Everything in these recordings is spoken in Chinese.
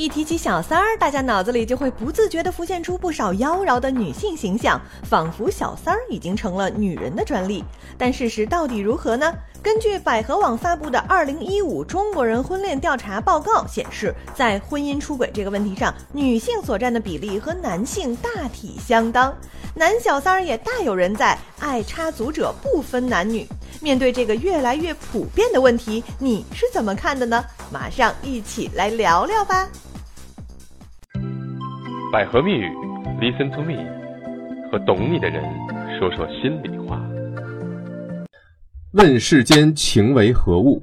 一提起小三儿，大家脑子里就会不自觉地浮现出不少妖娆的女性形象，仿佛小三儿已经成了女人的专利。但事实到底如何呢？根据百合网发布的《二零一五中国人婚恋调查报告》显示，在婚姻出轨这个问题上，女性所占的比例和男性大体相当，男小三儿也大有人在，爱插足者不分男女。面对这个越来越普遍的问题，你是怎么看的呢？马上一起来聊聊吧。百合蜜语，Listen to me，和懂你的人说说心里话。问世间情为何物，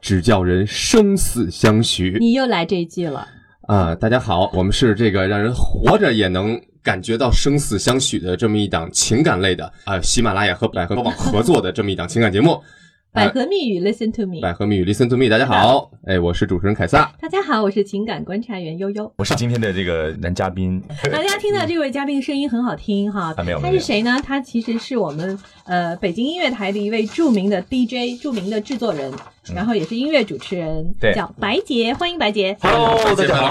只叫人生死相许。你又来这一句了啊！大家好，我们是这个让人活着也能。感觉到生死相许的这么一档情感类的啊，喜马拉雅和百合网合作的这么一档情感节目，《百合蜜语 Listen to Me》。百合蜜语 Listen to Me，大家好，哎，我是主持人凯撒。大家好，我是情感观察员悠悠。我是今天的这个男嘉宾。大家听到这位嘉宾声音很好听哈，他没有，他是谁呢？他其实是我们呃北京音乐台的一位著名的 DJ，著名的制作人。然后也是音乐主持人，对叫白洁，欢迎白洁。Hello，大家好，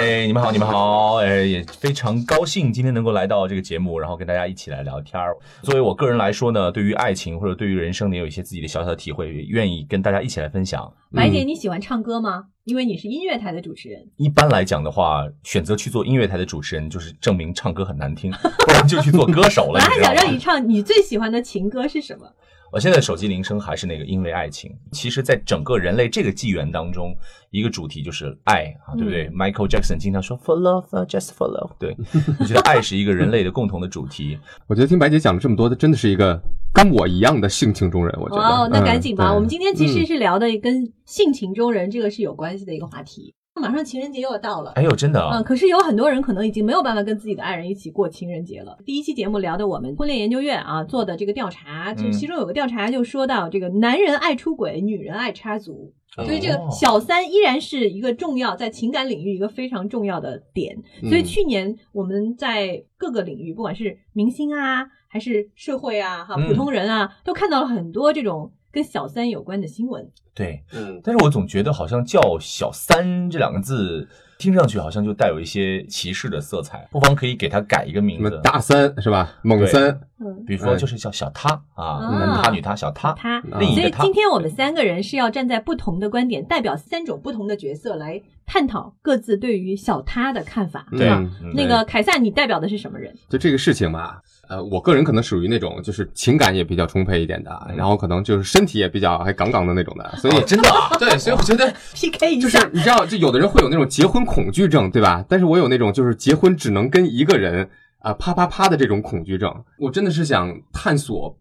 哎，你们好，你们好，哎，也非常高兴今天能够来到这个节目，然后跟大家一起来聊天儿。作为我个人来说呢，对于爱情或者对于人生，也有一些自己的小小的体会，愿意跟大家一起来分享。白姐，你喜欢唱歌吗？因为你是音乐台的主持人。一般来讲的话，选择去做音乐台的主持人，就是证明唱歌很难听，不然就去做歌手了。我还想让你唱你最喜欢的情歌是什么？我现在手机铃声还是那个，因为爱情。其实，在整个人类这个纪元当中，一个主题就是爱啊，对不对？Michael Jackson 经常说 For love, just for love。对，我觉得爱是一个人类的共同的主题。我觉得听白姐讲了这么多，她真的是一个跟我一样的性情中人。我觉得哦，那赶紧吧，我们今天其实是聊的跟性情中人这个是有关系的一个话题。马上情人节又要到了，哎呦，真的啊！嗯，可是有很多人可能已经没有办法跟自己的爱人一起过情人节了。第一期节目聊的我们婚恋研究院啊做的这个调查，就其中有个调查就说到，这个男人爱出轨，女人爱插足，所以这个小三依然是一个重要在情感领域一个非常重要的点。所以去年我们在各个领域，不管是明星啊，还是社会啊，哈，普通人啊，都看到了很多这种。跟小三有关的新闻，对，嗯，但是我总觉得好像叫小三这两个字。听上去好像就带有一些歧视的色彩，不妨可以给他改一个名字，大三是吧？猛三，嗯，比如说就是叫小他啊，男他女他小他。他，另一个他。所以今天我们三个人是要站在不同的观点，代表三种不同的角色来探讨各自对于小他的看法，对吧？那个凯撒，你代表的是什么人？就这个事情嘛，呃，我个人可能属于那种就是情感也比较充沛一点的，然后可能就是身体也比较还杠杠的那种的，所以真的啊，对，所以我觉得 PK 就是你知道，就有的人会有那种结婚。恐惧症对吧？但是我有那种就是结婚只能跟一个人啊啪啪啪的这种恐惧症。我真的是想探索，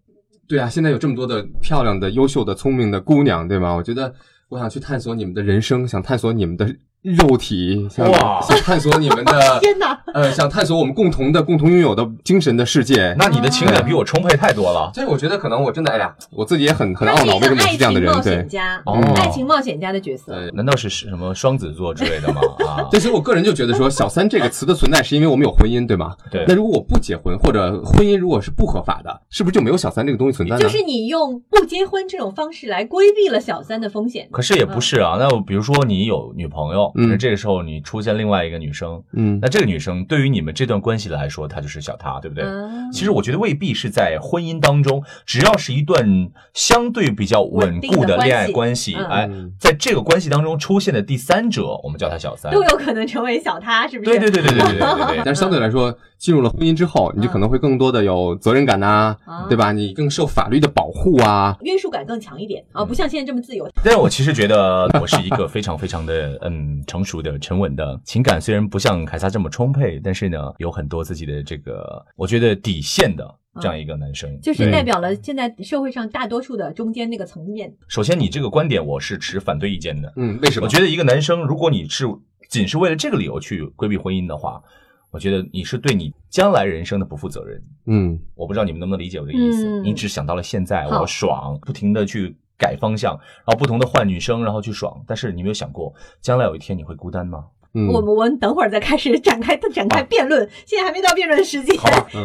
对啊，现在有这么多的漂亮的、优秀的、聪明的姑娘，对吗？我觉得我想去探索你们的人生，想探索你们的。肉体想想探索你们的 天哪，呃，想探索我们共同的、共同拥有的精神的世界。那你的情感比我充沛太多了。所以我觉得可能我真的，哎呀，我自己也很很懊恼，为什么是这样的人？对，哦，爱情冒险家的角色。难道是什么双子座之类的吗？啊，对，所以我个人就觉得说，小三这个词的存在是因为我们有婚姻，对吗？对。那如果我不结婚，或者婚姻如果是不合法的，是不是就没有小三这个东西存在？就是你用不结婚这种方式来规避了小三的风险。可是也不是啊，那比如说你有女朋友，嗯，这个时候你。出现另外一个女生，嗯，那这个女生对于你们这段关系来说，她就是小她，对不对？其实我觉得未必是在婚姻当中，只要是一段相对比较稳固的恋爱关系，哎，在这个关系当中出现的第三者，我们叫他小三，都有可能成为小他，是不是？对对对对对对对对。但是相对来说，进入了婚姻之后，你就可能会更多的有责任感呐，对吧？你更受法律的保护啊，约束感更强一点啊，不像现在这么自由。但是我其实觉得我是一个非常非常的嗯成熟的沉稳。稳的情感虽然不像凯撒这么充沛，但是呢，有很多自己的这个，我觉得底线的这样一个男生，就是代表了现在社会上大多数的中间那个层面。首先，你这个观点我是持反对意见的。嗯，为什么？我觉得一个男生，如果你是仅是为了这个理由去规避婚姻的话，我觉得你是对你将来人生的不负责任。嗯，我不知道你们能不能理解我的意思。你只想到了现在，我爽，不停的去改方向，然后不同的换女生，然后去爽，但是你没有想过，将来有一天你会孤单吗？我们我们等会儿再开始展开展开辩论，现在还没到辩论时间。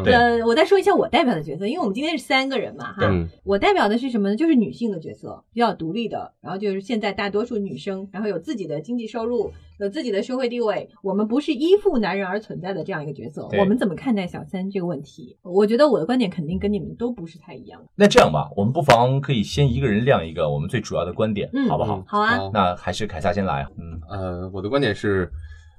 呃，我再说一下我代表的角色，因为我们今天是三个人嘛，哈，我代表的是什么呢？就是女性的角色，比较独立的，然后就是现在大多数女生，然后有自己的经济收入，有自己的社会地位，我们不是依附男人而存在的这样一个角色。我们怎么看待小三这个问题？我觉得我的观点肯定跟你们都不是太一样。那这样吧，我们不妨可以先一个人亮一个我们最主要的观点，好不好？好啊。那还是凯撒先来。嗯，呃，我的观点是。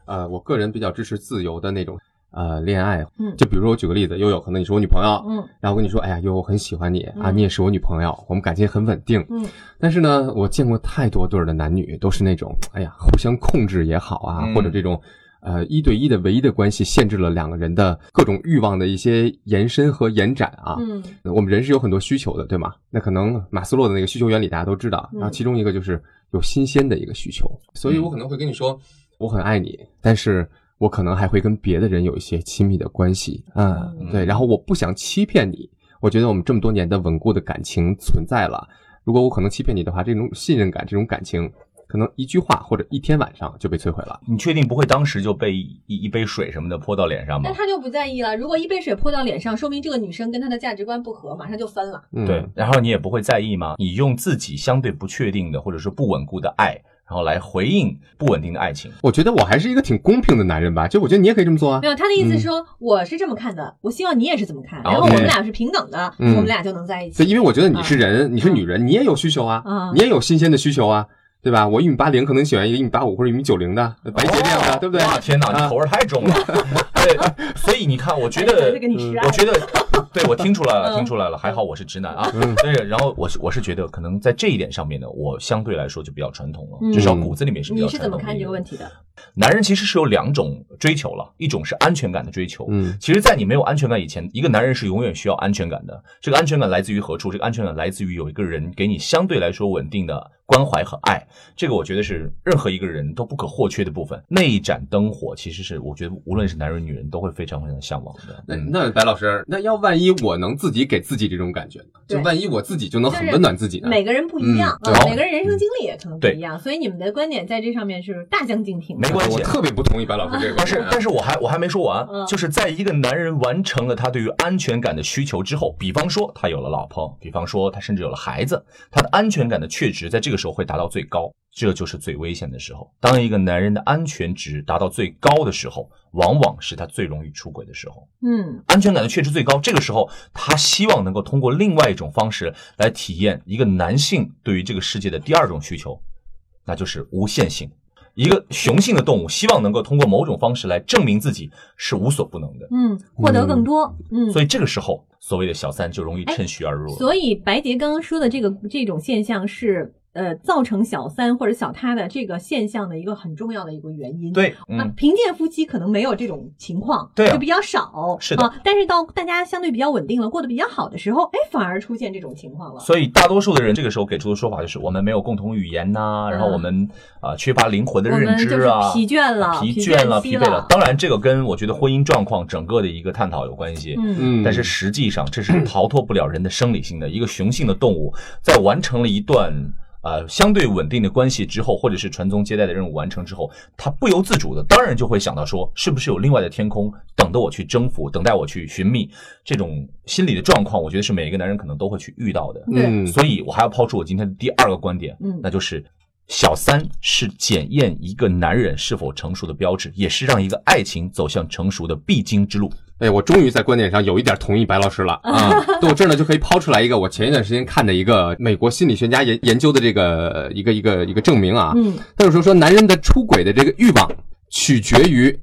呃，我个人比较支持自由的那种呃恋爱，嗯，就比如说我举个例子，悠悠可能你是我女朋友，嗯，然后我跟你说，哎呀，悠悠我很喜欢你啊，你也是我女朋友，我们感情很稳定，嗯，但是呢，我见过太多对儿的男女都是那种，哎呀，互相控制也好啊，或者这种呃一对一的唯一的关系限制了两个人的各种欲望的一些延伸和延展啊，嗯，我们人是有很多需求的，对吗？那可能马斯洛的那个需求原理大家都知道，然后其中一个就是有新鲜的一个需求，所以我可能会跟你说。我很爱你，但是我可能还会跟别的人有一些亲密的关系，嗯，对，然后我不想欺骗你，我觉得我们这么多年的稳固的感情存在了，如果我可能欺骗你的话，这种信任感、这种感情，可能一句话或者一天晚上就被摧毁了。你确定不会当时就被一一杯水什么的泼到脸上吗？那他就不在意了。如果一杯水泼到脸上，说明这个女生跟他的价值观不合，马上就分了。嗯对，然后你也不会在意吗？你用自己相对不确定的或者说不稳固的爱。然后来回应不稳定的爱情，我觉得我还是一个挺公平的男人吧。就我觉得你也可以这么做啊。没有，他的意思是说我是这么看的，我希望你也是这么看，然后我们俩是平等的，我们俩就能在一起。对，因为我觉得你是人，你是女人，你也有需求啊，你也有新鲜的需求啊。对吧？我一米八零，可能喜欢一个一米八五或者一米九零的白洁这样的，对不对？哇，天哪，你口味太重了。对，所以你看，我觉得，我觉得，对我听出来了，听出来了。还好我是直男啊。对，然后我是我是觉得，可能在这一点上面呢，我相对来说就比较传统了，至少骨子里面是比较传统。你是怎么看这个问题的？男人其实是有两种追求了，一种是安全感的追求。嗯，其实，在你没有安全感以前，一个男人是永远需要安全感的。这个安全感来自于何处？这个安全感来自于有一个人给你相对来说稳定的。关怀和爱，这个我觉得是任何一个人都不可或缺的部分。那一盏灯火，其实是我觉得无论是男人女人都会非常非常向往的。那那白老师，那要万一我能自己给自己这种感觉呢？就万一我自己就能很温暖自己呢？每个人不一样，每个人人生经历也可能不一样，所以你们的观点在这上面是大相径庭。没关系，我特别不同意白老师这个。但是，但是我还我还没说完，就是在一个男人完成了他对于安全感的需求之后，比方说他有了老婆，比方说他甚至有了孩子，他的安全感的确值在这个时候会达到最高。这就是最危险的时候。当一个男人的安全值达到最高的时候，往往是他最容易出轨的时候。嗯，安全感的确值最高，这个时候他希望能够通过另外一种方式来体验一个男性对于这个世界的第二种需求，那就是无限性。一个雄性的动物希望能够通过某种方式来证明自己是无所不能的。嗯，获得更多。嗯，所以这个时候所谓的小三就容易趁虚而入。所以白洁刚刚说的这个这种现象是。呃，造成小三或者小他的这个现象的一个很重要的一个原因。对，那贫贱夫妻可能没有这种情况，对，就比较少。是的，但是到大家相对比较稳定了，过得比较好的时候，哎，反而出现这种情况了。所以大多数的人这个时候给出的说法就是我们没有共同语言呐，然后我们啊缺乏灵魂的认知啊，疲倦了，疲倦了，疲惫了。当然，这个跟我觉得婚姻状况整个的一个探讨有关系。嗯嗯。但是实际上，这是逃脱不了人的生理性的一个雄性的动物，在完成了一段。呃，相对稳定的关系之后，或者是传宗接代的任务完成之后，他不由自主的，当然就会想到说，是不是有另外的天空等着我去征服，等待我去寻觅？这种心理的状况，我觉得是每一个男人可能都会去遇到的。嗯，所以我还要抛出我今天的第二个观点，嗯，那就是小三是检验一个男人是否成熟的标志，也是让一个爱情走向成熟的必经之路。哎，我终于在观点上有一点同意白老师了啊！那我这儿呢就可以抛出来一个我前一段时间看的一个美国心理学家研研究的这个一个一个一个证明啊。嗯，他有时候说男人的出轨的这个欲望取决于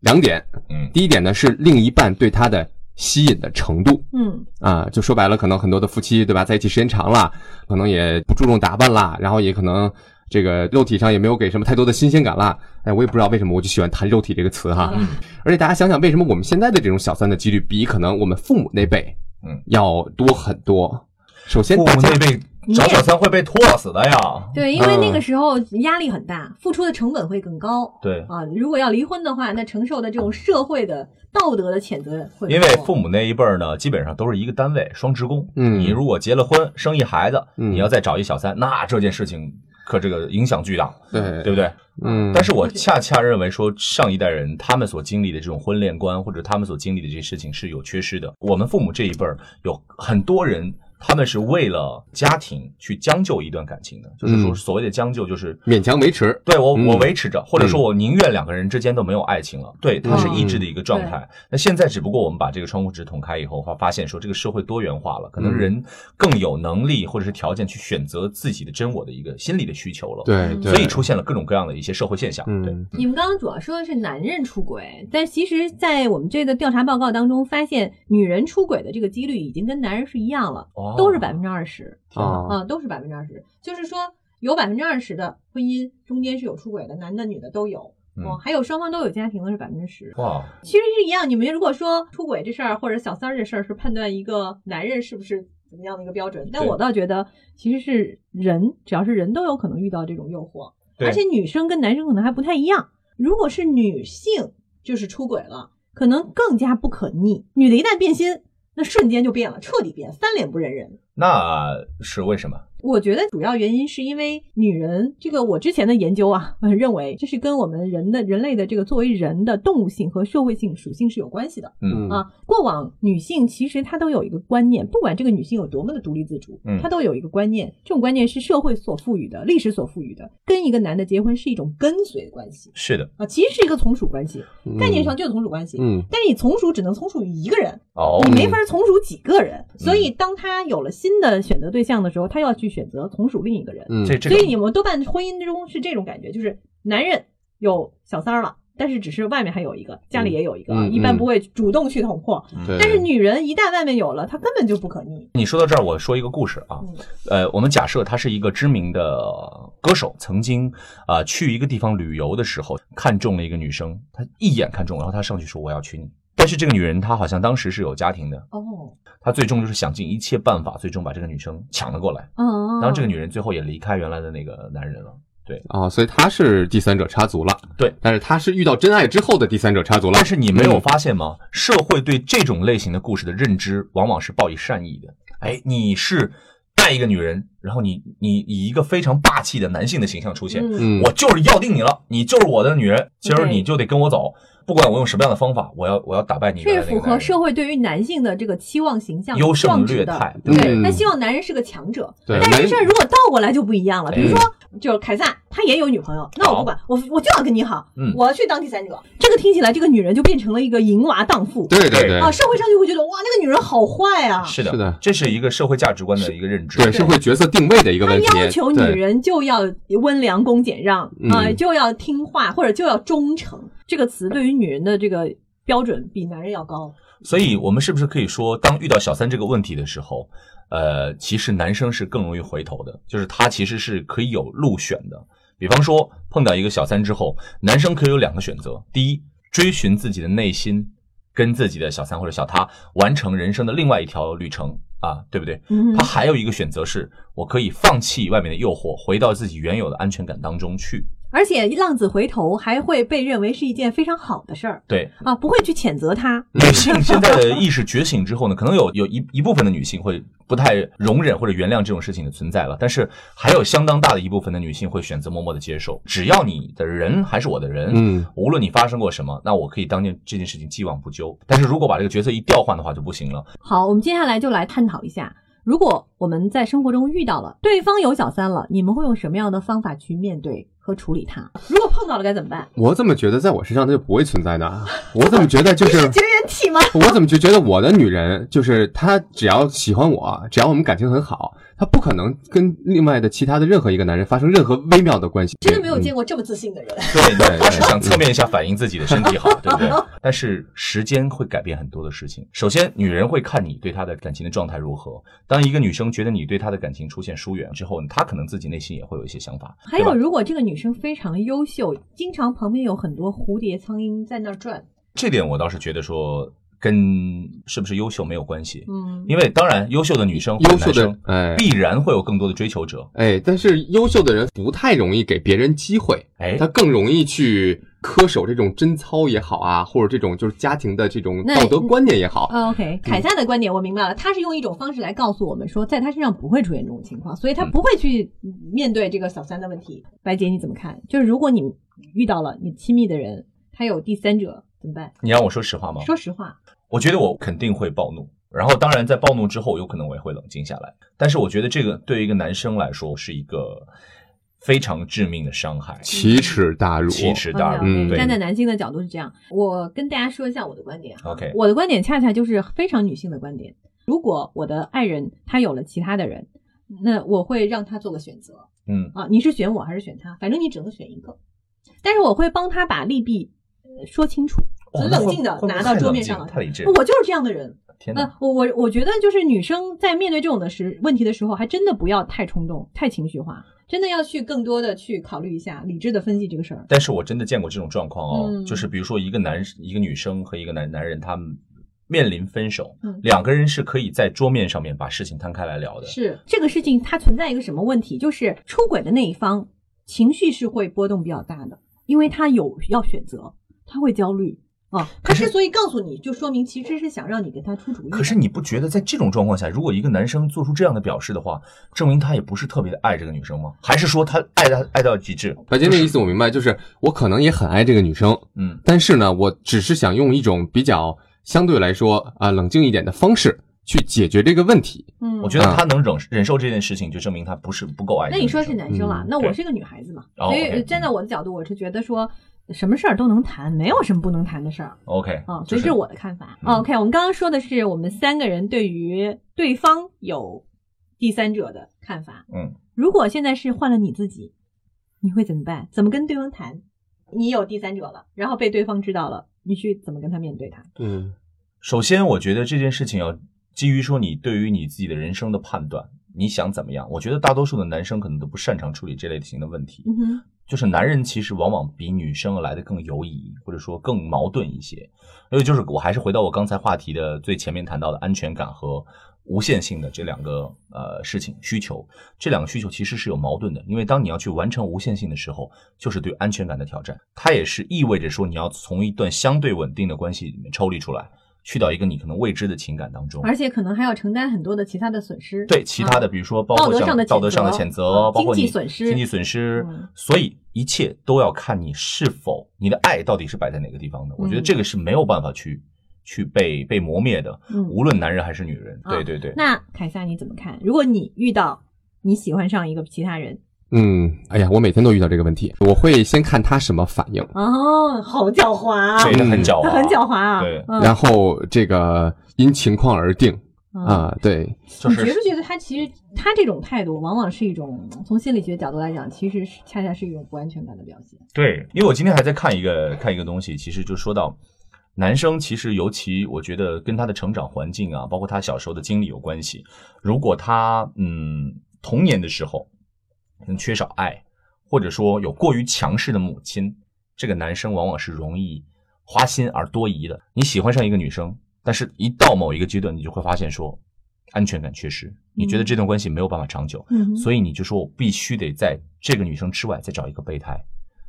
两点。嗯，第一点呢是另一半对他的吸引的程度。嗯，啊，就说白了，可能很多的夫妻对吧，在一起时间长了，可能也不注重打扮啦，然后也可能。这个肉体上也没有给什么太多的新鲜感啦，哎，我也不知道为什么我就喜欢谈肉体这个词哈。而且大家想想，为什么我们现在的这种小三的几率比可能我们父母那辈，嗯，要多很多？首先，父母那辈找小三会被拖死的呀。对，因为那个时候压力很大，付出的成本会更高。对啊，如果要离婚的话，那承受的这种社会的道德的谴责会。因为父母那一辈儿呢，基本上都是一个单位双职工。嗯，你如果结了婚，生一孩子，你要再找一小三，那这件事情。可这个影响巨大，对对不对？嗯。但是我恰恰认为说，上一代人他们所经历的这种婚恋观，或者他们所经历的这些事情是有缺失的。我们父母这一辈儿有很多人。他们是为了家庭去将就一段感情的，就是说所谓的将就，就是勉强维持。对我，我维持着，或者说我宁愿两个人之间都没有爱情了。对，它是抑制的一个状态。那现在只不过我们把这个窗户纸捅开以后，发发现说这个社会多元化了，可能人更有能力或者是条件去选择自己的真我的一个心理的需求了。对，所以出现了各种各样的一些社会现象。对，你们刚刚主要说的是男人出轨，但其实，在我们这个调查报告当中发现，女人出轨的这个几率已经跟男人是一样了，都是百分之二十。啊啊，都是百分之二十，就是说有百分之二十的婚姻中间是有出轨的，男的女的都有哦，还有双方都有家庭的是百分之十哇，其实是一样。你们如果说出轨这事儿或者小三儿这事儿是判断一个男人是不是怎么样的一个标准，但我倒觉得其实是人，只要是人都有可能遇到这种诱惑，而且女生跟男生可能还不太一样。如果是女性就是出轨了，可能更加不可逆。女的一旦变心，那瞬间就变了，彻底变，翻脸不认人。那是为什么？我觉得主要原因是因为女人这个，我之前的研究啊，认为这是跟我们人的人类的这个作为人的动物性和社会性属性是有关系的。嗯啊，过往女性其实她都有一个观念，不管这个女性有多么的独立自主，她都有一个观念，这种观念是社会所赋予的，历史所赋予的。跟一个男的结婚是一种跟随的关系。是的啊，其实是一个从属关系，概念上就是从属关系。嗯，但是你从属只能从属于一个人，哦，你没法从属几个人。所以当她有了新的选择对象的时候，他要去选择从属另。一个人，嗯，所以你们多半婚姻之中是这种感觉，就是男人有小三儿了，但是只是外面还有一个，家里也有一个，一般不会主动去捅破。但是女人一旦外面有了，她根本就不可逆。你说到这儿，我说一个故事啊，呃，我们假设她是一个知名的歌手，曾经啊去一个地方旅游的时候，看中了一个女生，她一眼看中，然后她上去说我要娶你。但是这个女人她好像当时是有家庭的哦，她最终就是想尽一切办法，最终把这个女生抢了过来。嗯，然后这个女人最后也离开原来的那个男人了。对啊，所以她是第三者插足了。对，但是她是遇到真爱之后的第三者插足了。但是你没有发现吗？社会对这种类型的故事的认知往往是抱以善意的。哎，你是爱一个女人，然后你你以一个非常霸气的男性的形象出现，我就是要定你了，你就是我的女人，今儿你就得跟我走。不管我用什么样的方法，我要我要打败你。这是符合社会对于男性的这个期望形象，优胜劣汰，对，他希望男人是个强者。对，但是这如果倒过来就不一样了。比如说，就是凯撒，他也有女朋友，那我不管，我我就要跟你好，我要去当第三者。这个听起来，这个女人就变成了一个淫娃荡妇。对对对。啊，社会上就会觉得哇，那个女人好坏啊。是的，是的，这是一个社会价值观的一个认知，对社会角色定位的一个问题。他要求女人就要温良恭俭让啊，就要听话或者就要忠诚。这个词对于女人的这个标准比男人要高，所以我们是不是可以说，当遇到小三这个问题的时候，呃，其实男生是更容易回头的，就是他其实是可以有路选的。比方说碰到一个小三之后，男生可以有两个选择：第一，追寻自己的内心，跟自己的小三或者小他完成人生的另外一条旅程啊，对不对？他还有一个选择是，我可以放弃外面的诱惑，回到自己原有的安全感当中去。而且浪子回头还会被认为是一件非常好的事儿，对啊，不会去谴责他。女性现在的意识觉醒之后呢，可能有有一一部分的女性会不太容忍或者原谅这种事情的存在了，但是还有相当大的一部分的女性会选择默默的接受。只要你的人还是我的人，嗯，无论你发生过什么，那我可以当件这件事情既往不咎。但是如果把这个角色一调换的话，就不行了。好，我们接下来就来探讨一下，如果我们在生活中遇到了对方有小三了，你们会用什么样的方法去面对？和处理他，如果碰到了该怎么办？我怎么觉得在我身上它就不会存在呢？我怎么觉得就是绝缘体吗？我怎么就觉得我的女人就是她，只要喜欢我，只要我们感情很好。他不可能跟另外的其他的任何一个男人发生任何微妙的关系。真的没有见过这么自信的人。对对，他是想侧面一下反映自己的身体好，对不对？但是时间会改变很多的事情。首先，女人会看你对她的感情的状态如何。当一个女生觉得你对她的感情出现疏远之后，她可能自己内心也会有一些想法。还有，如果这个女生非常优秀，经常旁边有很多蝴蝶、苍蝇在那儿转，这点我倒是觉得说。跟是不是优秀没有关系，嗯，因为当然优秀的女生、优秀的哎，必然会有更多的追求者，哎，但是优秀的人不太容易给别人机会，哎，他更容易去恪守这种贞操也好啊，或者这种就是家庭的这种道德观念也好。OK，凯撒的观点我明白了，他是用一种方式来告诉我们说，在他身上不会出现这种情况，所以他不会去面对这个小三的问题。白姐你怎么看？就是如果你遇到了你亲密的人，他有第三者怎么办？你让我说实话吗？说实话，我觉得我肯定会暴怒，然后当然在暴怒之后，有可能我也会冷静下来。但是我觉得这个对于一个男生来说是一个。非常致命的伤害，奇耻大辱，奇耻大辱。嗯，站在男性的角度是这样。我跟大家说一下我的观点。OK，我的观点恰恰就是非常女性的观点。如果我的爱人他有了其他的人，那我会让他做个选择。嗯啊，你是选我还是选他？反正你只能选一个。但是我会帮他把利弊说清楚，很冷静的拿到桌面上。太理智。我就是这样的人。天呐，我我我觉得就是女生在面对这种的时问题的时候，还真的不要太冲动、太情绪化。真的要去更多的去考虑一下，理智的分析这个事儿。但是我真的见过这种状况哦，就是比如说一个男一个女生和一个男男人，他们面临分手，两个人是可以在桌面上面把事情摊开来聊的。是这个事情它存在一个什么问题？就是出轨的那一方情绪是会波动比较大的，因为他有要选择，他会焦虑。啊，他之所以告诉你就说明其实是想让你给他出主意。可是你不觉得在这种状况下，如果一个男生做出这样的表示的话，证明他也不是特别的爱这个女生吗？还是说他爱他爱到极致？白杰那意思我明白，就是我可能也很爱这个女生，嗯，但是呢，我只是想用一种比较相对来说啊冷静一点的方式去解决这个问题。嗯，我觉得他能忍忍受这件事情，就证明他不是不够爱。那你说是男生了，那我是个女孩子嘛，所以站在我的角度，我是觉得说。什么事儿都能谈，没有什么不能谈的事儿。OK，啊，所以这是我的看法。OK，我们刚刚说的是我们三个人对于对方有第三者的看法。嗯，如果现在是换了你自己，你会怎么办？怎么跟对方谈？你有第三者了，然后被对方知道了，你去怎么跟他面对他？嗯，首先我觉得这件事情要基于说你对于你自己的人生的判断，你想怎么样？我觉得大多数的男生可能都不擅长处理这类型的问题。就是男人其实往往比女生来的更犹疑，或者说更矛盾一些。因为就是我还是回到我刚才话题的最前面谈到的安全感和无限性的这两个呃事情需求，这两个需求其实是有矛盾的。因为当你要去完成无限性的时候，就是对安全感的挑战，它也是意味着说你要从一段相对稳定的关系里面抽离出来。去到一个你可能未知的情感当中，而且可能还要承担很多的其他的损失。对，其他的比如说包括像道德上的谴责，包括经济损失，经济损失。所以一切都要看你是否你的爱到底是摆在哪个地方的。我觉得这个是没有办法去去被被磨灭的。无论男人还是女人。对对对。那凯撒你怎么看？如果你遇到你喜欢上一个其他人？嗯，哎呀，我每天都遇到这个问题，我会先看他什么反应。哦，好狡猾啊！对，很狡猾，很狡猾啊！对，然后这个因情况而定啊。对，就是你觉不觉得他其实他这种态度，往往是一种从心理学角度来讲，其实是恰恰是一种不安全感的表现。对，因为我今天还在看一个看一个东西，其实就说到男生，其实尤其我觉得跟他的成长环境啊，包括他小时候的经历有关系。如果他嗯童年的时候。缺少爱，或者说有过于强势的母亲，这个男生往往是容易花心而多疑的。你喜欢上一个女生，但是一到某一个阶段，你就会发现说安全感缺失，你觉得这段关系没有办法长久，所以你就说我必须得在这个女生之外再找一个备胎。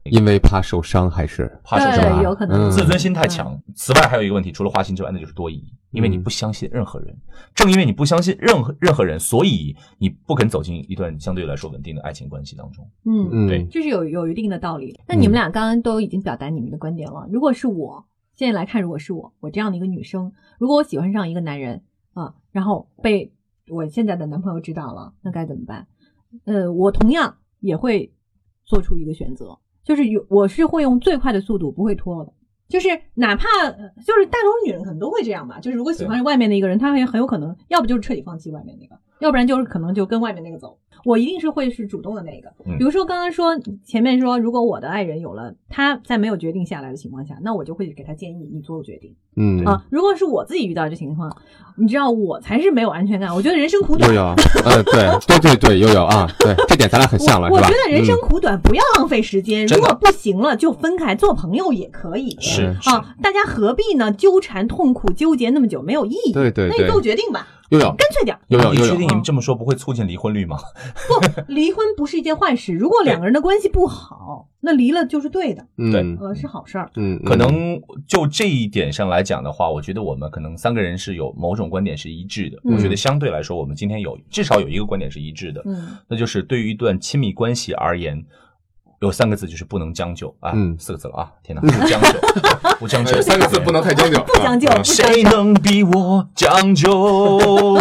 因为怕受伤还是怕受伤？有可能自尊心太强。此外还有一个问题，除了花心之外，那就是多疑。因为你不相信任何人，正因为你不相信任何任何人，所以你不肯走进一段相对来说稳定的爱情关系当中。嗯嗯，对，这是有有一定的道理。那你们俩刚刚都已经表达你们的观点了。如果是我现在来看，如果是我，我这样的一个女生，如果我喜欢上一个男人啊，然后被我现在的男朋友知道了，那该怎么办？呃，我同样也会做出一个选择。就是有，我是会用最快的速度，不会拖的。就是哪怕就是大多数女人可能都会这样吧。就是如果喜欢外面的一个人，她也很有可能，要不就是彻底放弃外面那个，要不然就是可能就跟外面那个走。我一定是会是主动的那个。比如说刚刚说前面说，如果我的爱人有了他在没有决定下来的情况下，那我就会给他建议你做决定。嗯啊，如果是我自己遇到这情况，你知道我才是没有安全感。我觉得人生苦短。悠悠，呃，对对对对，悠悠啊，对，这点咱俩很像？我觉得人生苦短，不要浪费时间。如果不行了，就分开，做朋友也可以。是啊，大家何必呢？纠缠、痛苦、纠结那么久，没有意义。对对，那你做决定吧。干脆点。你确定你们这么说不会促进离婚率吗？不，离婚不是一件坏事。如果两个人的关系不好，那离了就是对的。对，呃，是好事儿。嗯，可能就这一点上来讲的话，我觉得我们可能三个人是有某种观点是一致的。我觉得相对来说，我们今天有至少有一个观点是一致的。嗯，那就是对于一段亲密关系而言。有三个字就是不能将就啊，嗯，四个字了啊，天哪，不将就，不将就，三个字不能太将就，不将就，谁能比我将就？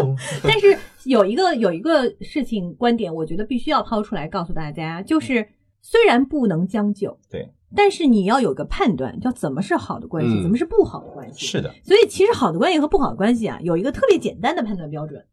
但是有一个有一个事情观点，我觉得必须要抛出来告诉大家，就是虽然不能将就，对，但是你要有个判断，叫怎么是好的关系，怎么是不好的关系。是的，所以其实好的关系和不好的关系啊，有一个特别简单的判断标准。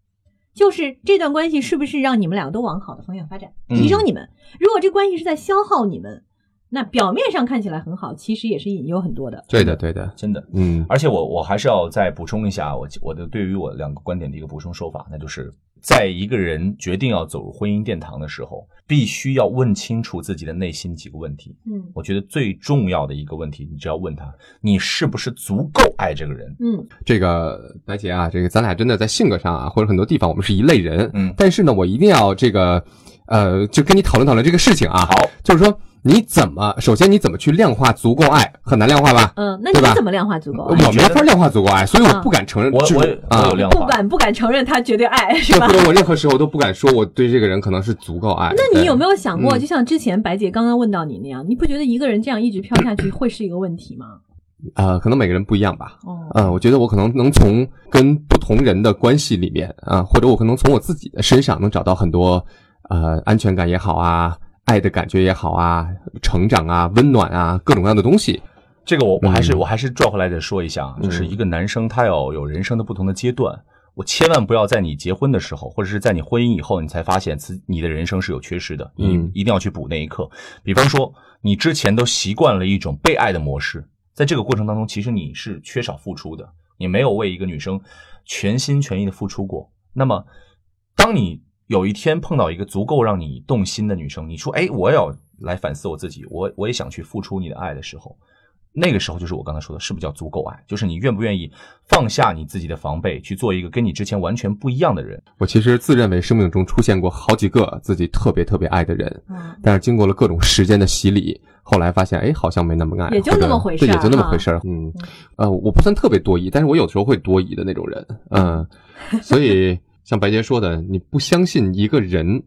就是这段关系是不是让你们两个都往好的方向发展，提升你们？如果这关系是在消耗你们，那表面上看起来很好，其实也是隐忧很多的。对的，对的，真的。嗯，而且我我还是要再补充一下，我我的对于我两个观点的一个补充说法，那就是。在一个人决定要走入婚姻殿堂的时候，必须要问清楚自己的内心几个问题。嗯，我觉得最重要的一个问题，你只要问他，你是不是足够爱这个人？嗯，这个白姐啊，这个咱俩真的在性格上啊，或者很多地方我们是一类人。嗯，但是呢，我一定要这个，呃，就跟你讨论讨论这个事情啊。好，就是说。你怎么？首先，你怎么去量化足够爱？很难量化吧？嗯，那你怎么量化足够爱？我没法量化足够爱，所以我不敢承认。我我啊，不敢不敢承认他绝对爱，是吧？或者我任何时候都不敢说我对这个人可能是足够爱。那你有没有想过，就像之前白姐刚刚问到你那样，你不觉得一个人这样一直飘下去会是一个问题吗？呃，可能每个人不一样吧。哦，嗯，我觉得我可能能从跟不同人的关系里面啊，或者我可能从我自己的身上能找到很多呃安全感也好啊。爱的感觉也好啊，成长啊，温暖啊，各种各样的东西。这个我我还是我还是转回来再说一下，就是一个男生他要有人生的不同的阶段，我千万不要在你结婚的时候，或者是在你婚姻以后，你才发现自你的人生是有缺失的，你一定要去补那一刻。比方说，你之前都习惯了一种被爱的模式，在这个过程当中，其实你是缺少付出的，你没有为一个女生全心全意的付出过。那么，当你有一天碰到一个足够让你动心的女生，你说：“哎，我要来反思我自己，我我也想去付出你的爱的时候，那个时候就是我刚才说的，是不是叫足够爱？就是你愿不愿意放下你自己的防备，去做一个跟你之前完全不一样的人？我其实自认为生命中出现过好几个自己特别特别爱的人，但是经过了各种时间的洗礼，后来发现，哎，好像没那么爱，也就那么回事，对，也就那么回事儿。嗯，呃，我不算特别多疑，但是我有时候会多疑的那种人，嗯，所以。像白洁说的，你不相信一个人，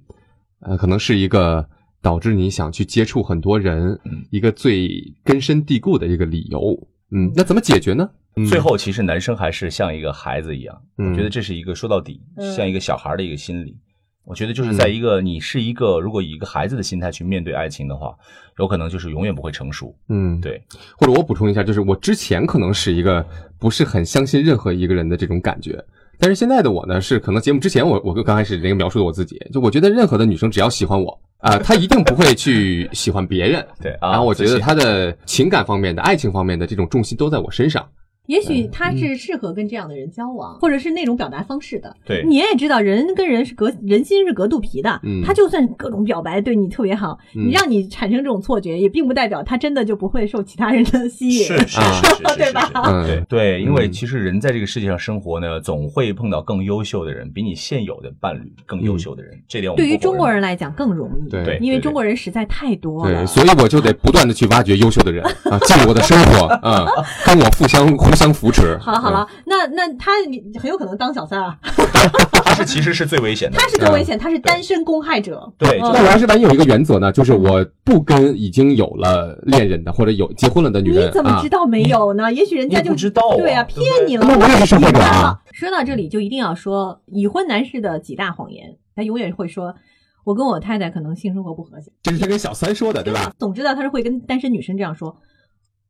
呃，可能是一个导致你想去接触很多人一个最根深蒂固的一个理由。嗯，那怎么解决呢？最后，其实男生还是像一个孩子一样，我觉得这是一个说到底像一个小孩的一个心理。我觉得就是在一个你是一个如果以一个孩子的心态去面对爱情的话，有可能就是永远不会成熟。嗯，对。或者我补充一下，就是我之前可能是一个不是很相信任何一个人的这种感觉。但是现在的我呢，是可能节目之前我我刚开始那个描述的我自己，就我觉得任何的女生只要喜欢我啊，她一定不会去喜欢别人。对，然后我觉得她的情感方面的爱情方面的这种重心都在我身上。也许他是适合跟这样的人交往，或者是那种表达方式的。对，你也知道，人跟人是隔人心是隔肚皮的。嗯，他就算各种表白对你特别好，你让你产生这种错觉，也并不代表他真的就不会受其他人的吸引。是是是，对吧？对对，因为其实人在这个世界上生活呢，总会碰到更优秀的人，比你现有的伴侣更优秀的人。这点我们对于中国人来讲更容易。对，因为中国人实在太多了。对，所以我就得不断的去挖掘优秀的人啊，进入我的生活啊，跟我互相 互相扶持。好了好了，那那他你很有可能当小三啊。他是其实是最危险的，他是更危险，他是单身公害者。对，那我要是万一有一个原则呢，就是我不跟已经有了恋人的或者有结婚了的女人。你怎么知道没有呢？也许人家就知道。对啊，骗你了。那我也是受害者啊。说到这里，就一定要说已婚男士的几大谎言。他永远会说，我跟我太太可能性生活不和谐。这是他跟小三说的，对吧？总之呢他是会跟单身女生这样说。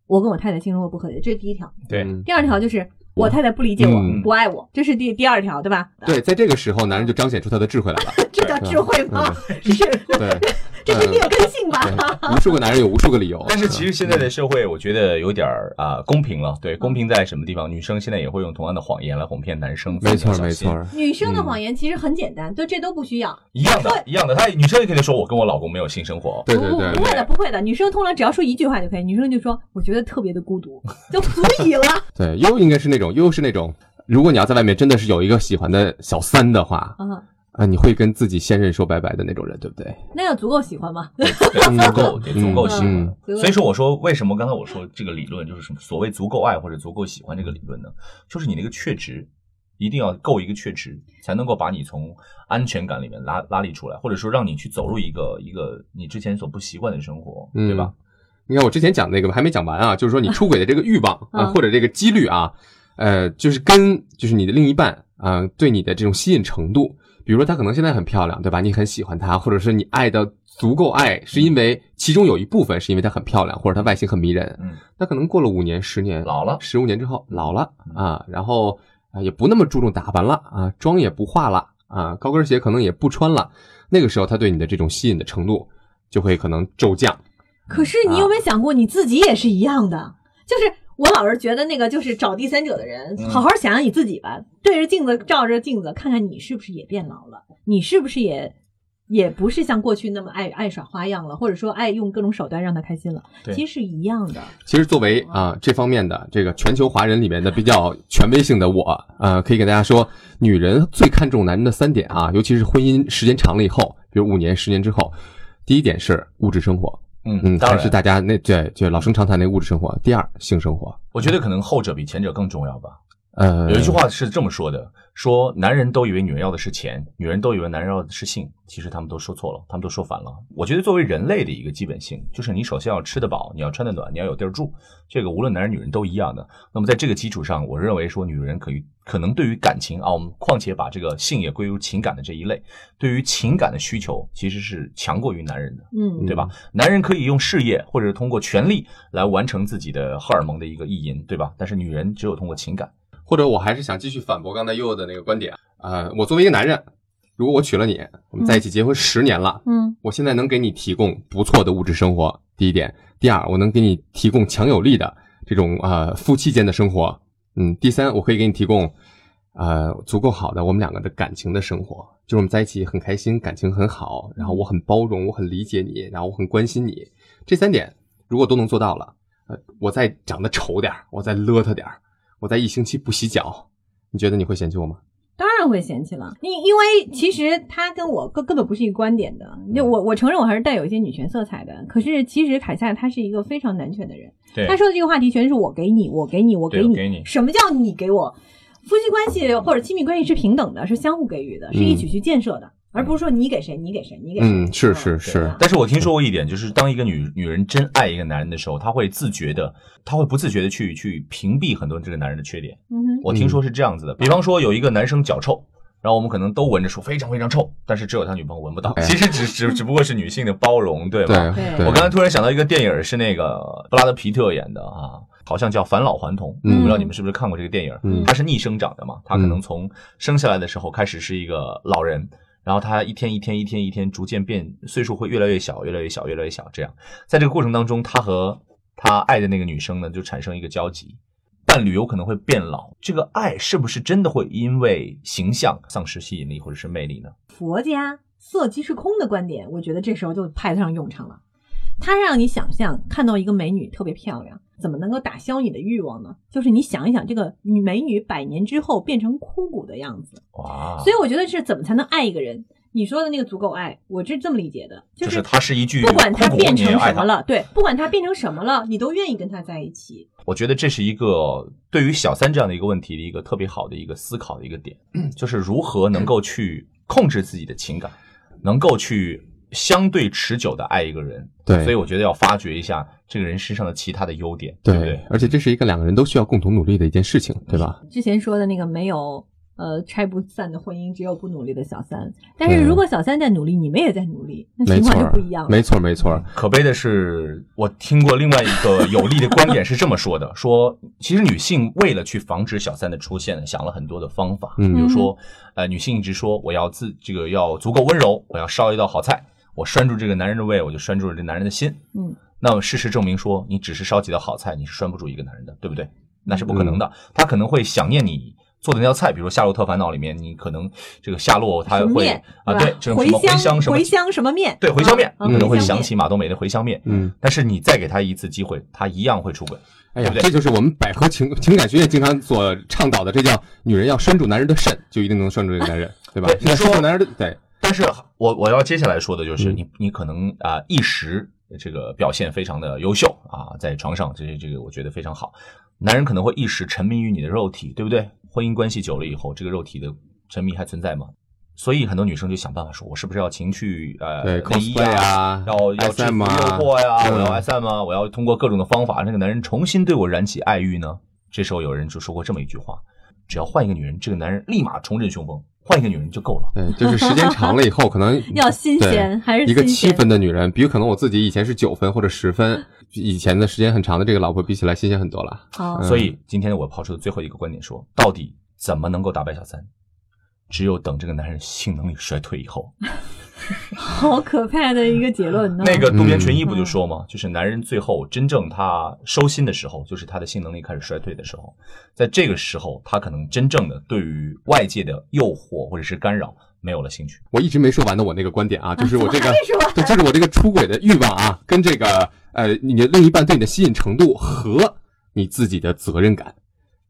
我跟我太太性生活不和谐，这是第一条。对，第二条就是我太太不理解我，不爱我，这是第第二条，对吧？对，在这个时候，男人就彰显出他的智慧来了。这叫智慧吗？是。对。这是劣根性吧？无数个男人有无数个理由。但是其实现在的社会，我觉得有点儿啊公平了。对，公平在什么地方？女生现在也会用同样的谎言来哄骗男生。没错，没错。女生的谎言其实很简单，对，这都不需要。一样的，一样的。她女生也可以说我跟我老公没有性生活。对对对。不会的，不会的。女生通常只要说一句话就可以。女生就说我觉得特别的孤独，就足以了。对，又应该是那种又是那种。如果你要在外面真的是有一个喜欢的小三的话，啊，你会跟自己现任说拜拜的那种人，对不对？那要足够喜欢吗？足够，得足够喜欢。所以说，我说为什么刚才我说这个理论就是什么？所谓足够爱或者足够喜欢这个理论呢？就是你那个确值一定要够一个确值，才能够把你从安全感里面拉拉力出来，或者说让你去走入一个一个你之前所不习惯的生活，对吧？你看我之前讲那个还没讲完啊，就是说你出轨的这个欲望啊，或者这个几率啊，呃，就是跟就是你的另一半啊对你的这种吸引程度。比如说，她可能现在很漂亮，对吧？你很喜欢她，或者是你爱的足够爱，是因为其中有一部分是因为她很漂亮，或者她外形很迷人。嗯，那可能过了五年、十年，老了，十五年之后老了啊，然后啊也不那么注重打扮了啊，妆也不化了啊，高跟鞋可能也不穿了。那个时候，他对你的这种吸引的程度就会可能骤降。可是你有没有想过，你自己也是一样的？就是我老是觉得那个就是找第三者的人，好好想想你自己吧。对着镜子，照着镜子，看看你是不是也变老了？你是不是也也不是像过去那么爱爱耍花样了，或者说爱用各种手段让他开心了？其实是一样的。其实作为啊这方面的这个全球华人里面的比较权威性的我呃，可以给大家说，女人最看重男人的三点啊，尤其是婚姻时间长了以后，比如五年、十年之后，第一点是物质生活，嗯嗯，当还是大家那对就老生常谈那物质生活。第二，性生活，我觉得可能后者比前者更重要吧。呃，有一句话是这么说的：说男人都以为女人要的是钱，女人都以为男人要的是性。其实他们都说错了，他们都说反了。我觉得作为人类的一个基本性，就是你首先要吃得饱，你要穿得暖，你要有地儿住。这个无论男人女人都一样的。那么在这个基础上，我认为说女人可以可能对于感情啊，我们况且把这个性也归入情感的这一类，对于情感的需求其实是强过于男人的，嗯，对吧？男人可以用事业或者通过权力来完成自己的荷尔蒙的一个意淫，对吧？但是女人只有通过情感。或者我还是想继续反驳刚才悠悠的那个观点啊，我作为一个男人，如果我娶了你，我们在一起结婚十年了，嗯，我现在能给你提供不错的物质生活，第一点，第二，我能给你提供强有力的这种啊夫妻间的生活，嗯，第三，我可以给你提供呃足够好的我们两个的感情的生活，就是我们在一起很开心，感情很好，然后我很包容，我很理解你，然后我很关心你，这三点如果都能做到了，呃，我再长得丑点我再邋遢点我在一星期不洗脚，你觉得你会嫌弃我吗？当然会嫌弃了。你因为其实他跟我根根本不是一个观点的。就我我承认我还是带有一些女权色彩的。可是其实凯撒他是一个非常男权的人。他说的这个话题全是我给你，我给你，我给你。什么叫你给我？夫妻关系或者亲密关系是平等的，是相互给予的，是一起去建设的。而不是说你给谁，你给谁，你给谁。嗯，是是是。但是我听说过一点，就是当一个女女人真爱一个男人的时候，她会自觉的，她会不自觉的去去屏蔽很多这个男人的缺点。嗯哼。我听说是这样子的，比方说有一个男生脚臭，然后我们可能都闻着说非常非常臭，但是只有他女朋友闻不到。其实只只只不过是女性的包容，对吧？对。我刚才突然想到一个电影，是那个布拉德皮特演的啊，好像叫《返老还童》。嗯。不知道你们是不是看过这个电影？嗯。他是逆生长的嘛？他可能从生下来的时候开始是一个老人。然后他一天一天一天一天逐渐变岁数会越来越小，越来越小，越来越小。这样，在这个过程当中，他和他爱的那个女生呢，就产生一个交集。伴侣有可能会变老，这个爱是不是真的会因为形象丧失吸引力或者是魅力呢？佛家色即是空的观点，我觉得这时候就派得上用场了。他让你想象看到一个美女特别漂亮，怎么能够打消你的欲望呢？就是你想一想，这个女美女百年之后变成枯骨的样子。哇！所以我觉得是怎么才能爱一个人？你说的那个足够爱，我是这么理解的，就是它是一句不管他变成什么了，对，不管他变成什么了，你都愿意跟他在一起。我觉得这是一个对于小三这样的一个问题的一个特别好的一个思考的一个点，就是如何能够去控制自己的情感，能够去。相对持久的爱一个人，对，所以我觉得要发掘一下这个人身上的其他的优点，对不对？而且这是一个两个人都需要共同努力的一件事情，对吧？之前说的那个没有。呃，拆不散的婚姻只有不努力的小三。但是如果小三在努力，你们也在努力，那情况就不一样了。没错，没错。可悲的是，我听过另外一个有力的观点是这么说的：说其实女性为了去防止小三的出现，想了很多的方法。嗯，比如说，呃，女性一直说我要自这个要足够温柔，我要烧一道好菜，我拴住这个男人的胃，我就拴住了这男人的心。嗯，那么事实证明说，你只是烧几道好菜，你是拴不住一个男人的，对不对？那是不可能的，他可能会想念你。做的那道菜，比如《夏洛特烦恼》里面，你可能这个夏洛他会啊，对，这种什么茴香什么茴香什么面，对，茴香面，你可能会想起马冬梅的茴香面。嗯，但是你再给他一次机会，他一样会出轨。哎呀，这就是我们百合情情感学院经常所倡导的，这叫女人要拴住男人的肾，就一定能拴住这个男人，对吧？你拴住男人的对。但是我我要接下来说的就是，你你可能啊一时这个表现非常的优秀啊，在床上这些这个我觉得非常好。男人可能会一时沉迷于你的肉体，对不对？婚姻关系久了以后，这个肉体的沉迷还存在吗？所以很多女生就想办法说，我是不是要情趣呃内衣啊，要要制服诱惑呀，我要 SM 啊，我要通过各种的方法，那个男人重新对我燃起爱欲呢？这时候有人就说过这么一句话：只要换一个女人，这个男人立马重振雄风。换一个女人就够了。对，就是时间长了以后，可能 要新鲜，还是一个七分的女人，比如可能我自己以前是九分或者十分，以前的时间很长的这个老婆比起来新鲜很多了。好，所以今天我抛出的最后一个观点说，到底怎么能够打败小三？只有等这个男人性能力衰退以后。好可怕的一个结论呢！那个渡边淳一不就说吗？就是男人最后真正他收心的时候，就是他的性能力开始衰退的时候，在这个时候，他可能真正的对于外界的诱惑或者是干扰没有了兴趣。我一直没说完的我那个观点啊，就是我这个，对就是我这个出轨的欲望啊，跟这个呃，你的另一半对你的吸引程度和你自己的责任感。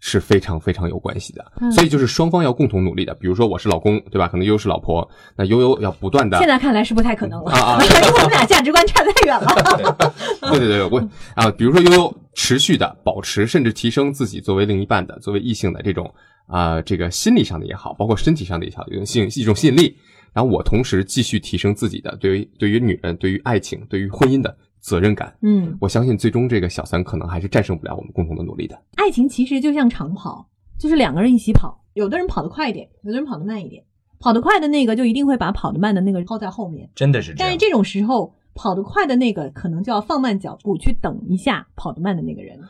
是非常非常有关系的，所以就是双方要共同努力的。比如说我是老公，对吧？可能悠悠是老婆，那悠悠要不断的。现在看来是不太可能了啊啊！感觉我们俩价值观差太远了。对对对，我啊，比如说悠悠持续的保持甚至提升自己作为另一半的、作为异性的这种啊，这个心理上的也好，包括身体上的也好，一种吸引一种吸引力。然后我同时继续提升自己的对于对于女人、对于爱情、对于婚姻的。责任感，嗯，我相信最终这个小三可能还是战胜不了我们共同的努力的。爱情其实就像长跑，就是两个人一起跑，有的人跑得快一点，有的人跑得慢一点。跑得快的那个就一定会把跑得慢的那个抛在后面，真的是。但是这种时候，跑得快的那个可能就要放慢脚步去等一下跑得慢的那个人。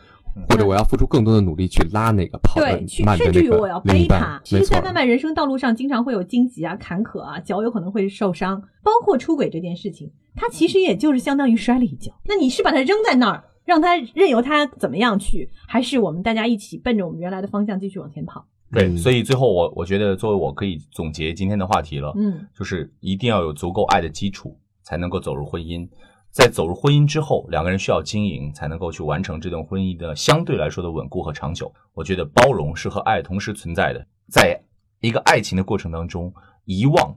或者我要付出更多的努力去拉那个跑的慢的甚至于我要背他。其实，在漫漫人生道路上，经常会有荆棘啊、坎坷啊，脚有可能会受伤。包括出轨这件事情，他其实也就是相当于摔了一跤。那你是把它扔在那儿，让他任由他怎么样去，还是我们大家一起奔着我们原来的方向继续往前跑？对，所以最后我我觉得，作为我可以总结今天的话题了，嗯，就是一定要有足够爱的基础，才能够走入婚姻。在走入婚姻之后，两个人需要经营，才能够去完成这段婚姻的相对来说的稳固和长久。我觉得包容是和爱同时存在的，在一个爱情的过程当中，遗忘。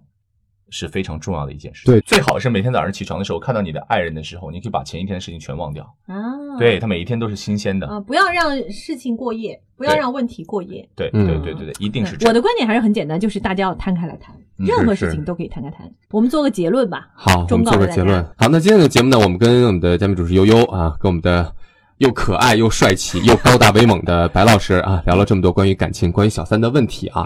是非常重要的一件事。对，最好是每天早上起床的时候看到你的爱人的时候，你可以把前一天的事情全忘掉啊。对他每一天都是新鲜的啊，不要让事情过夜，不要让问题过夜。对对对对对，一定是。我的观点还是很简单，就是大家要摊开来谈，任何事情都可以摊开谈。我们做个结论吧。好，我们做个结论。好，那今天的节目呢，我们跟我们的嘉宾主持悠悠啊，跟我们的又可爱又帅气又高大威猛的白老师啊，聊了这么多关于感情、关于小三的问题啊。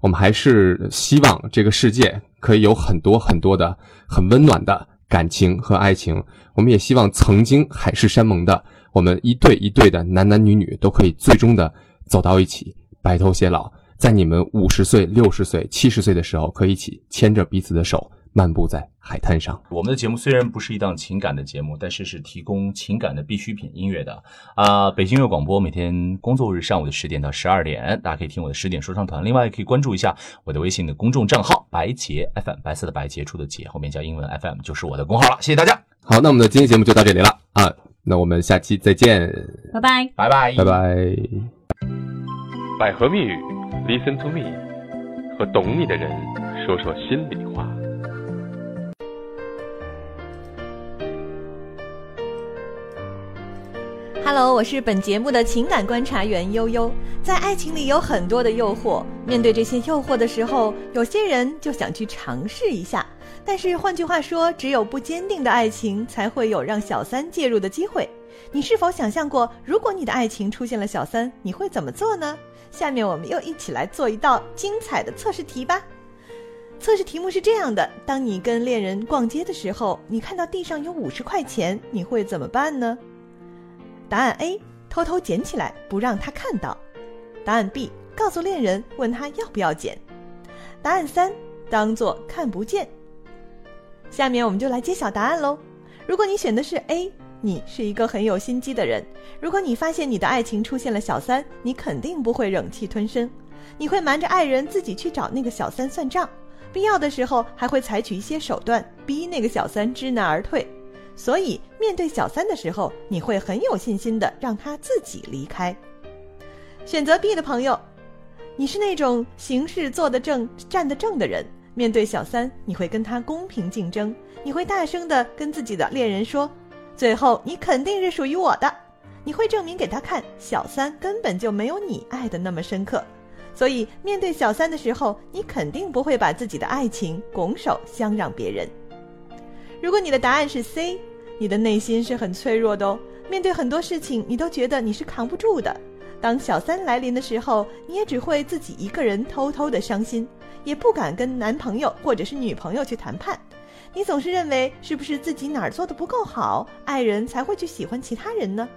我们还是希望这个世界可以有很多很多的很温暖的感情和爱情。我们也希望曾经海誓山盟的我们一对一对的男男女女都可以最终的走到一起，白头偕老，在你们五十岁、六十岁、七十岁的时候，可以一起牵着彼此的手。漫步在海滩上。我们的节目虽然不是一档情感的节目，但是是提供情感的必需品音乐的啊。北京音乐广播每天工作日上午的十点到十二点，大家可以听我的十点说唱团。另外也可以关注一下我的微信的公众账号“白杰 FM”，白色的白杰出的杰，后面加英文 FM 就是我的公号了。谢谢大家。好，那我们的今天节目就到这里了啊。那我们下期再见。拜拜拜拜拜拜。百合蜜语，Listen to me，和懂你的人说说心里话。Hello，我是本节目的情感观察员悠悠。在爱情里有很多的诱惑，面对这些诱惑的时候，有些人就想去尝试一下。但是换句话说，只有不坚定的爱情才会有让小三介入的机会。你是否想象过，如果你的爱情出现了小三，你会怎么做呢？下面我们又一起来做一道精彩的测试题吧。测试题目是这样的：当你跟恋人逛街的时候，你看到地上有五十块钱，你会怎么办呢？答案 A：偷偷捡起来，不让他看到。答案 B：告诉恋人，问他要不要捡。答案三：当做看不见。下面我们就来揭晓答案喽。如果你选的是 A，你是一个很有心机的人。如果你发现你的爱情出现了小三，你肯定不会忍气吞声。你会瞒着爱人自己去找那个小三算账，必要的时候还会采取一些手段逼那个小三知难而退。所以，面对小三的时候，你会很有信心的让他自己离开。选择 B 的朋友，你是那种行事坐得正、站得正的人。面对小三，你会跟他公平竞争，你会大声的跟自己的恋人说：“最后，你肯定是属于我的。”你会证明给他看，小三根本就没有你爱的那么深刻。所以，面对小三的时候，你肯定不会把自己的爱情拱手相让别人。如果你的答案是 C，你的内心是很脆弱的哦。面对很多事情，你都觉得你是扛不住的。当小三来临的时候，你也只会自己一个人偷偷的伤心，也不敢跟男朋友或者是女朋友去谈判。你总是认为是不是自己哪儿做的不够好，爱人才会去喜欢其他人呢？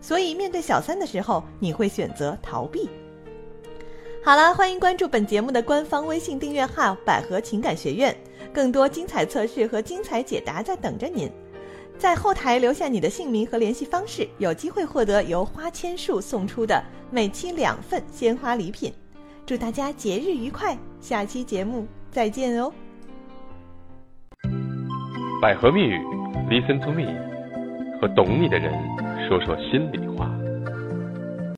所以面对小三的时候，你会选择逃避。好了，欢迎关注本节目的官方微信订阅号“百合情感学院”，更多精彩测试和精彩解答在等着您。在后台留下你的姓名和联系方式，有机会获得由花千树送出的每期两份鲜花礼品。祝大家节日愉快，下期节目再见哦！百合蜜语，Listen to me，和懂你的人说说心里话。